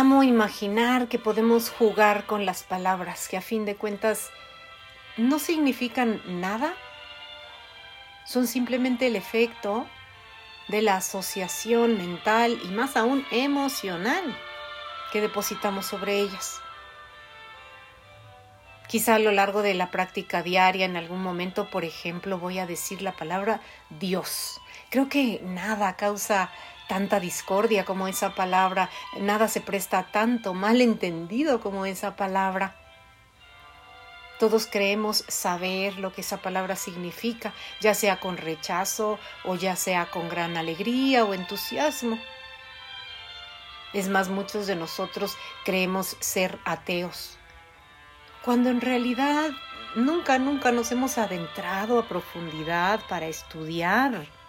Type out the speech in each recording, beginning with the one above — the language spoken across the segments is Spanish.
amo imaginar que podemos jugar con las palabras, que a fin de cuentas no significan nada, son simplemente el efecto de la asociación mental y más aún emocional que depositamos sobre ellas. Quizá a lo largo de la práctica diaria, en algún momento, por ejemplo, voy a decir la palabra Dios. Creo que nada causa tanta discordia como esa palabra, nada se presta tanto malentendido como esa palabra. Todos creemos saber lo que esa palabra significa, ya sea con rechazo o ya sea con gran alegría o entusiasmo. Es más, muchos de nosotros creemos ser ateos, cuando en realidad nunca, nunca nos hemos adentrado a profundidad para estudiar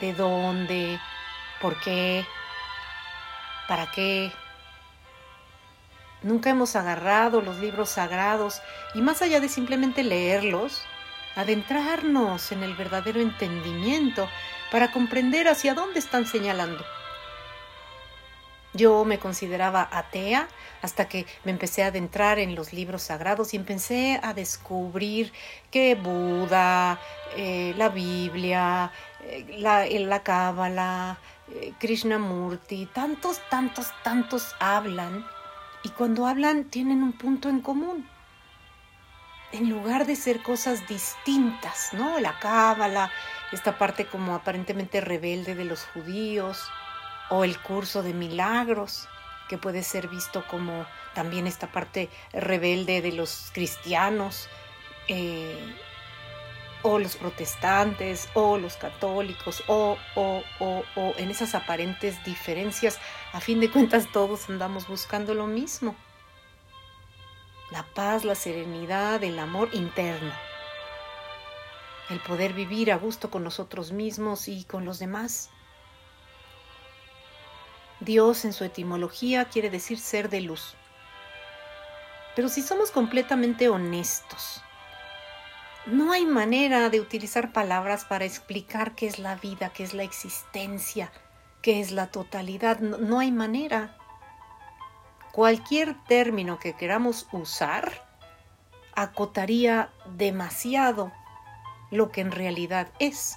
de dónde, por qué, para qué. Nunca hemos agarrado los libros sagrados y más allá de simplemente leerlos, adentrarnos en el verdadero entendimiento para comprender hacia dónde están señalando. Yo me consideraba atea hasta que me empecé a adentrar en los libros sagrados y empecé a descubrir que Buda, eh, la Biblia, la, la Cábala, eh, Krishnamurti, tantos, tantos, tantos hablan y cuando hablan tienen un punto en común. En lugar de ser cosas distintas, ¿no? La Cábala, esta parte como aparentemente rebelde de los judíos, o el curso de milagros, que puede ser visto como también esta parte rebelde de los cristianos, eh, o los protestantes, o los católicos, o, o, o, o en esas aparentes diferencias, a fin de cuentas todos andamos buscando lo mismo. La paz, la serenidad, el amor interno. El poder vivir a gusto con nosotros mismos y con los demás. Dios en su etimología quiere decir ser de luz. Pero si somos completamente honestos, no hay manera de utilizar palabras para explicar qué es la vida, qué es la existencia, qué es la totalidad. No, hay manera. Cualquier término que queramos usar acotaría demasiado lo que en realidad es.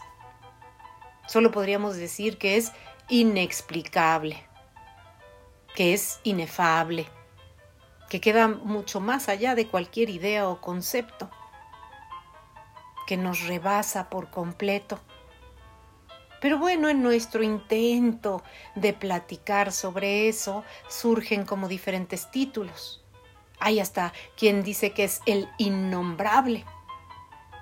Solo podríamos decir que es inexplicable que es inefable, que queda mucho más allá de cualquier idea o concepto, que nos rebasa por completo. Pero bueno, en nuestro intento de platicar sobre eso surgen como diferentes títulos. Hay hasta quien dice que es el innombrable,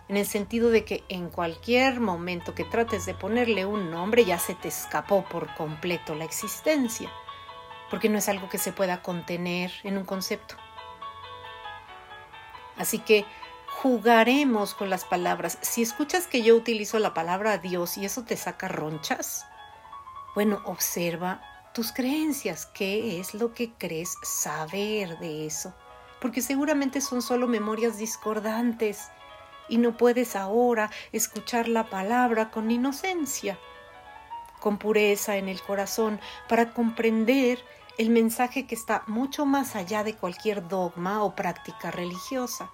en el sentido de que en cualquier momento que trates de ponerle un nombre ya se te escapó por completo la existencia porque no es algo que se pueda contener en un concepto. Así que jugaremos con las palabras. Si escuchas que yo utilizo la palabra Dios y eso te saca ronchas, bueno, observa tus creencias, qué es lo que crees saber de eso, porque seguramente son solo memorias discordantes y no puedes ahora escuchar la palabra con inocencia, con pureza en el corazón, para comprender el mensaje que está mucho más allá de cualquier dogma o práctica religiosa.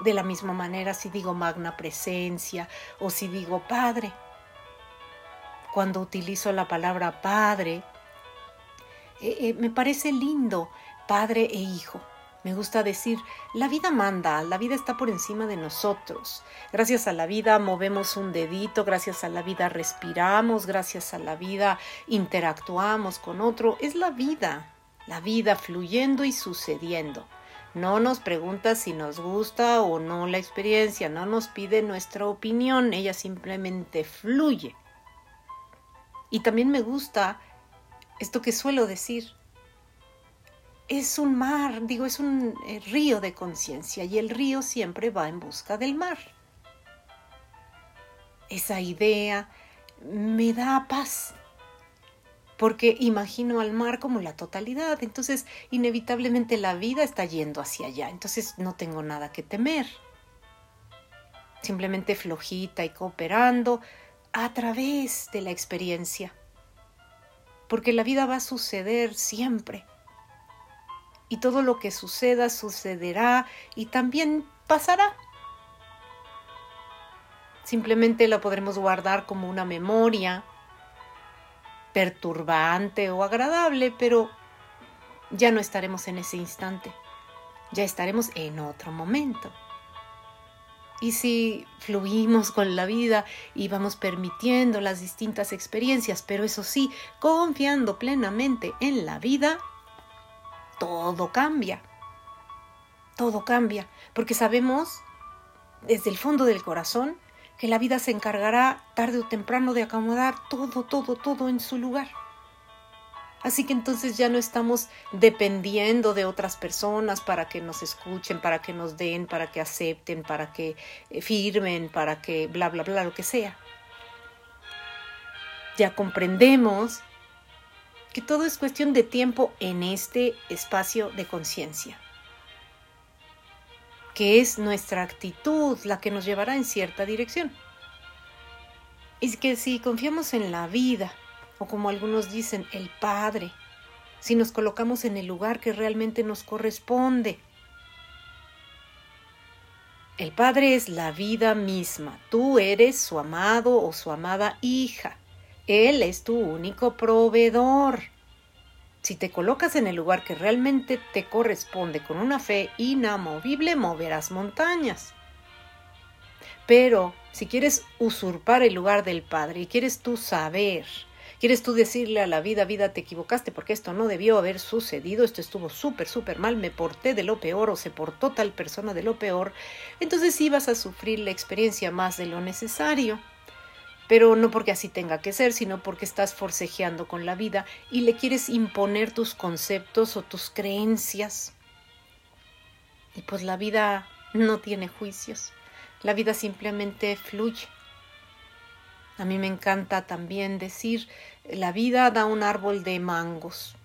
De la misma manera si digo magna presencia o si digo Padre. Cuando utilizo la palabra Padre, eh, eh, me parece lindo Padre e Hijo me gusta decir, la vida manda, la vida está por encima de nosotros. Gracias a la vida movemos un dedito, gracias a la vida respiramos, gracias a la vida interactuamos con otro. Es la vida, la vida fluyendo y sucediendo. No nos pregunta si nos gusta o no la experiencia, no nos pide nuestra opinión, ella simplemente fluye. Y también me gusta esto que suelo decir, es un mar, digo, es un eh, río de conciencia y el río siempre va en busca del mar. Esa idea me da paz, porque imagino al mar como la totalidad, entonces inevitablemente la vida está yendo hacia allá, entonces no tengo nada que temer. Simplemente flojita y cooperando a través de la experiencia porque la vida va a suceder siempre. Y todo lo que suceda sucederá y también pasará. Simplemente la podremos guardar como una memoria perturbante o agradable, pero ya no estaremos en ese instante, ya estaremos en otro momento. Y si fluimos con la vida y vamos permitiendo las distintas experiencias, pero eso sí, confiando plenamente en la vida, todo cambia. Todo cambia, porque sabemos desde el fondo del corazón que la vida se encargará tarde o temprano de acomodar todo, todo, todo en su lugar. Así que entonces ya no estamos dependiendo de otras personas para que nos escuchen, para que nos den, para que acepten, para que eh, firmen, para que bla, bla, bla, lo que sea. Ya comprendemos que todo es cuestión de tiempo en este espacio de conciencia, que es nuestra actitud la que nos llevará en cierta dirección. Y que si confiamos en la vida, o como algunos dicen, el Padre, si nos colocamos en el lugar que realmente nos corresponde. El Padre es la vida misma, tú eres su amado o su amada hija, Él es tu único proveedor. Si te colocas en el lugar que realmente te corresponde con una fe inamovible, moverás montañas. Pero si quieres usurpar el lugar del Padre y quieres tú saber ¿Quieres tú decirle a la vida, vida, te equivocaste porque esto no debió haber sucedido, esto estuvo súper, súper mal, me porté de lo peor o se portó tal persona de lo peor? Entonces sí vas a sufrir la experiencia más de lo necesario. Pero no porque así tenga que ser, sino porque estás forcejeando con la vida y le quieres imponer tus conceptos o tus creencias. Y pues la vida no tiene juicios, la vida simplemente fluye. A mí me encanta también decir, la vida da un árbol de mangos.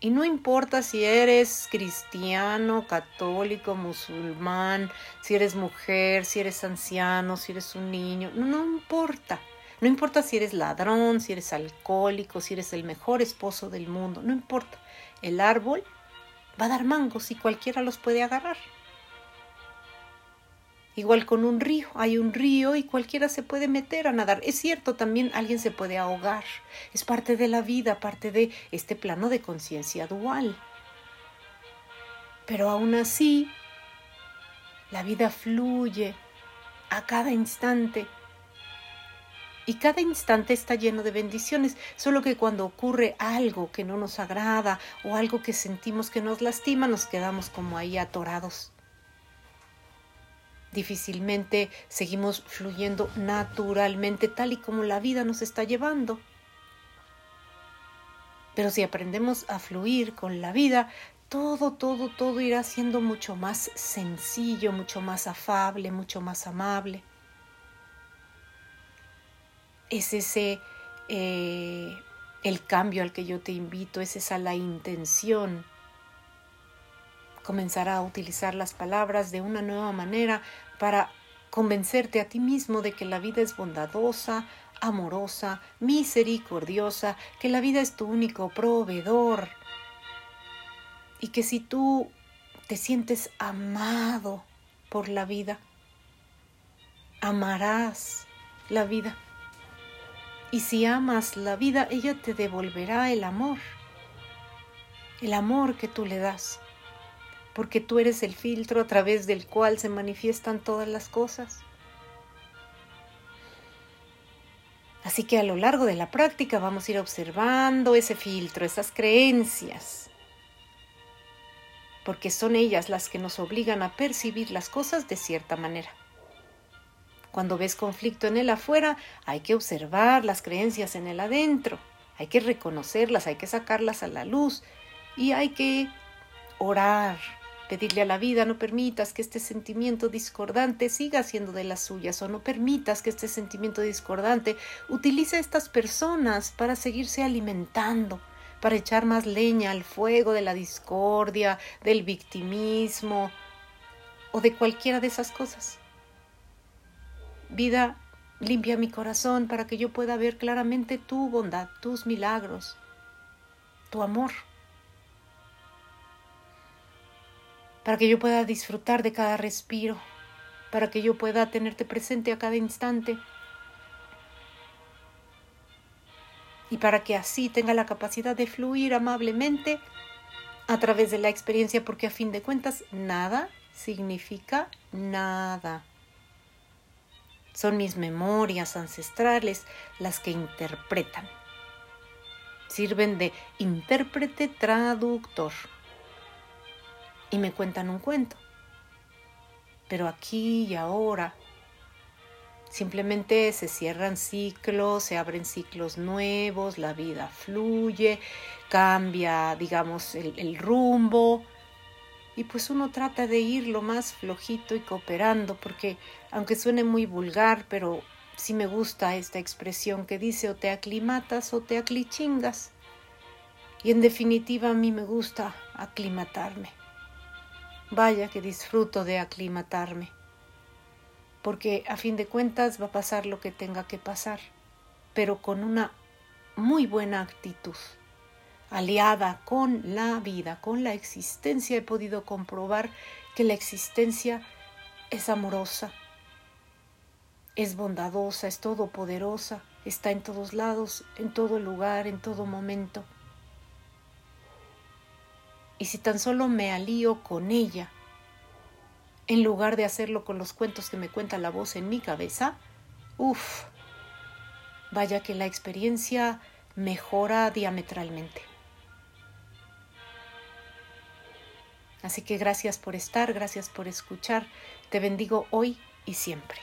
Y no importa si eres cristiano, católico, musulmán, si eres mujer, si eres anciano, si eres un niño, no, no importa. No importa si eres ladrón, si eres alcohólico, si eres el mejor esposo del mundo, no importa. El árbol va a dar mangos y cualquiera los puede agarrar. Igual con un río, hay un río y cualquiera se puede meter a nadar. Es cierto, también alguien se puede ahogar. Es parte de la vida, parte de este plano de conciencia dual. Pero aún así, la vida fluye a cada instante. Y cada instante está lleno de bendiciones, solo que cuando ocurre algo que no nos agrada o algo que sentimos que nos lastima, nos quedamos como ahí atorados difícilmente seguimos fluyendo naturalmente tal y como la vida nos está llevando. Pero si aprendemos a fluir con la vida, todo, todo, todo irá siendo mucho más sencillo, mucho más afable, mucho más amable. Es ese eh, el cambio al que yo te invito, es esa la intención comenzará a utilizar las palabras de una nueva manera para convencerte a ti mismo de que la vida es bondadosa, amorosa, misericordiosa, que la vida es tu único proveedor y que si tú te sientes amado por la vida, amarás la vida. Y si amas la vida, ella te devolverá el amor, el amor que tú le das porque tú eres el filtro a través del cual se manifiestan todas las cosas. Así que a lo largo de la práctica vamos a ir observando ese filtro, esas creencias, porque son ellas las que nos obligan a percibir las cosas de cierta manera. Cuando ves conflicto en el afuera, hay que observar las creencias en el adentro, hay que reconocerlas, hay que sacarlas a la luz y hay que orar, pedirle a la vida no permitas que este sentimiento discordante siga siendo de las suyas o no permitas que este sentimiento discordante utilice a estas personas para seguirse alimentando, para echar más leña al fuego de la discordia, del victimismo o de cualquiera de esas cosas. Vida, limpia mi corazón para que yo pueda ver claramente tu bondad, tus milagros, tu amor, para que yo pueda disfrutar de cada respiro, para que yo pueda tenerte presente a cada instante y para que así tenga la capacidad de fluir amablemente a través de la experiencia, porque a fin de cuentas nada significa nada. Son mis memorias ancestrales las que interpretan. Sirven de intérprete traductor. Y me cuentan un cuento. Pero aquí y ahora Simplemente se cierran ciclos, se abren ciclos nuevos, la vida fluye, cambia, digamos, el, rumbo. Y pues uno trata de ir lo más flojito y cooperando, porque aunque suene muy vulgar, pero sí me gusta esta expresión que dice o te aclimatas o te aclichingas. Y en definitiva a mí me gusta aclimatarme. Vaya que disfruto de aclimatarme porque a fin de cuentas va a pasar lo que tenga que pasar, pero con una muy buena actitud, aliada con la vida, con la existencia. He podido comprobar que la existencia es amorosa, es bondadosa, es todopoderosa, está en todos lados, en todo lugar, en todo momento. Y si tan solo me alío con ella, en lugar de hacerlo con los cuentos que me cuenta la voz en mi cabeza, uff, vaya que la experiencia mejora diametralmente. Así que gracias por estar, gracias por escuchar, te bendigo hoy y siempre.